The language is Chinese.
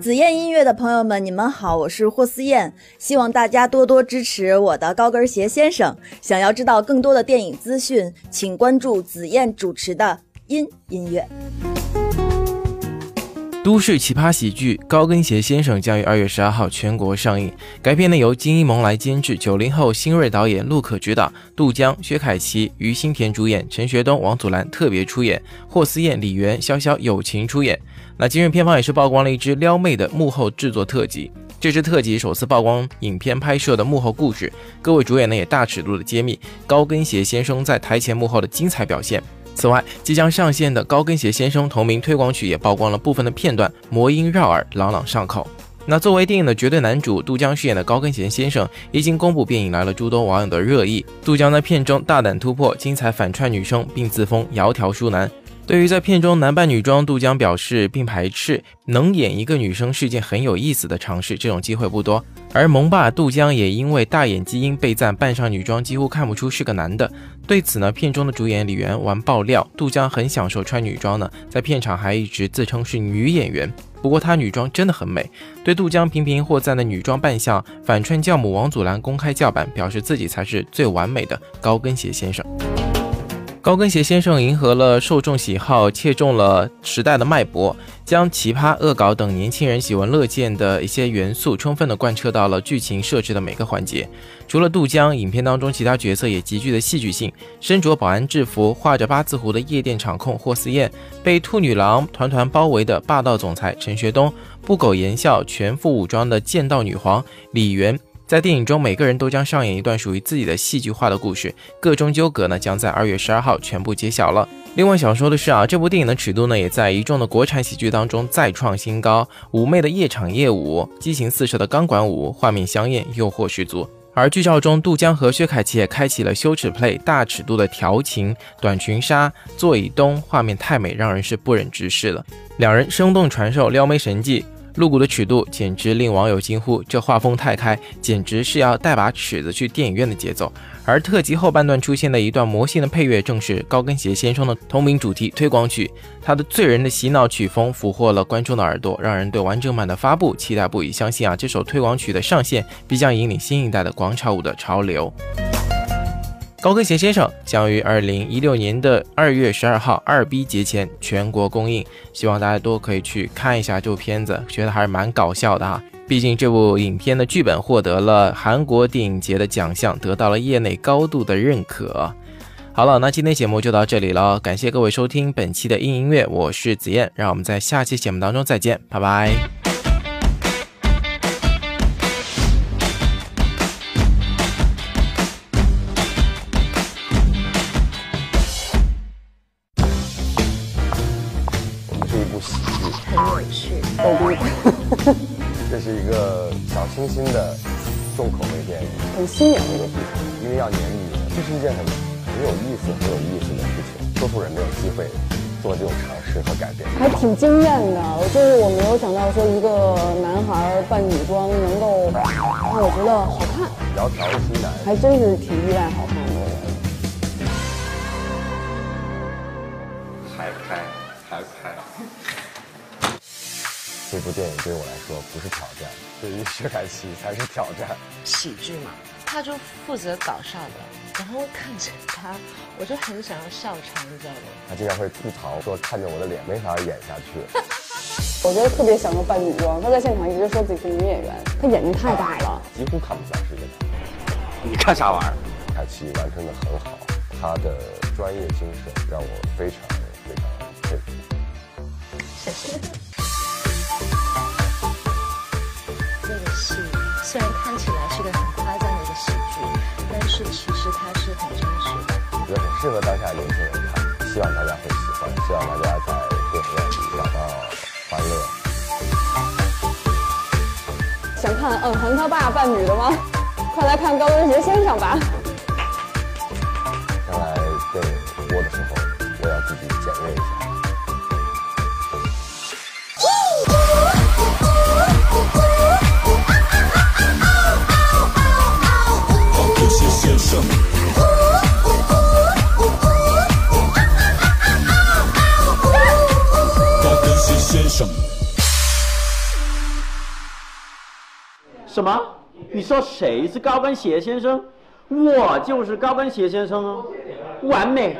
紫燕音乐的朋友们，你们好，我是霍思燕，希望大家多多支持我的高跟鞋先生。想要知道更多的电影资讯，请关注紫燕主持的音音乐。都市奇葩喜剧《高跟鞋先生》将于二月十二号全国上映。该片呢由金一萌来监制，九零后新锐导演陆可执导，杜江、薛凯琪、于心田主演，陈学冬、王祖蓝特别出演，霍思燕、李媛、潇潇友情出演。那今日片方也是曝光了一支撩妹的幕后制作特辑，这支特辑首次曝光影片拍摄的幕后故事，各位主演呢也大尺度的揭秘高跟鞋先生在台前幕后的精彩表现。此外，即将上线的《高跟鞋先生》同名推广曲也曝光了部分的片段，魔音绕耳，朗朗上口。那作为电影的绝对男主，杜江饰演的高跟鞋先生一经公布，便引来了诸多网友的热议。杜江在片中大胆突破，精彩反串女生，并自封窈窕淑男。对于在片中男扮女装，杜江表示并排斥，能演一个女生是件很有意思的尝试，这种机会不多。而萌爸杜江也因为大眼基因被赞扮上女装几乎看不出是个男的。对此呢，片中的主演李媛玩爆料，杜江很享受穿女装呢，在片场还一直自称是女演员。不过她女装真的很美。对杜江频频获赞的女装扮相，反串教母王祖蓝公开叫板，表示自己才是最完美的高跟鞋先生。高跟鞋先生迎合了受众喜好，切中了时代的脉搏，将奇葩、恶搞等年轻人喜闻乐见的一些元素，充分的贯彻到了剧情设置的每个环节。除了杜江，影片当中其他角色也极具的戏剧性。身着保安制服、画着八字胡的夜店场控霍思燕，被兔女郎团团包围的霸道总裁陈学冬，不苟言笑、全副武装的剑道女皇李媛。在电影中，每个人都将上演一段属于自己的戏剧化的故事，各种纠葛呢将在二月十二号全部揭晓了。另外想说的是啊，这部电影的尺度呢也在一众的国产喜剧当中再创新高，妩媚的夜场夜舞，激情四射的钢管舞，画面香艳，诱惑十足。而剧照中，杜江和薛凯琪也开启了羞耻 play，大尺度的调情，短裙纱，座椅东，画面太美，让人是不忍直视了。两人生动传授撩妹神技。露骨的尺度简直令网友惊呼：“这画风太开，简直是要带把尺子去电影院的节奏。”而特辑后半段出现的一段魔性的配乐，正是高跟鞋先生的同名主题推广曲。他的醉人的洗脑曲风俘获了观众的耳朵，让人对完整版的发布期待不已。相信啊，这首推广曲的上线必将引领新一代的广场舞的潮流。高跟鞋先生将于二零一六年的二月十二号二 B 节前全国公映，希望大家都可以去看一下这部片子，觉得还是蛮搞笑的哈。毕竟这部影片的剧本获得了韩国电影节的奖项，得到了业内高度的认可。好了，那今天节目就到这里了，感谢各位收听本期的音音乐，我是子燕，让我们在下期节目当中再见，拜拜。这是一个小清新的重口味电影，很新颖的一个题材。因为要年底，这是一件很很有意思、很有意思的事情，多数人没有机会做这种尝试和改变。还挺惊艳的，就是我没有想到说一个男孩扮女装能够让我觉得好看。窈窕淑男，还真是挺意外好看的。还拍，还拍。这部电影对我来说不是挑战，对于薛凯琪才是挑战。喜剧嘛，他就负责搞笑的，然后看着他，我就很想要笑场，你知道吗？他经常会吐槽说，看着我的脸没法演下去。我觉得特别享受扮女装，他在现场一直说自己是女演员，他眼睛太大了，几乎看不出来是一个男你看啥玩意儿？凯琪完成的很好，他的专业精神让我非常非常佩服。谢谢。还是很真实的。我觉得很适合当下年轻人看，希望大家会喜欢，希望大家在电影院里找到欢乐。想看嗯恒他爸扮女的吗？快来看高跟鞋先生吧。将来电影播的时候，我要自己检阅一下。什么？你说谁是高跟鞋先生？我就是高跟鞋先生啊！完美。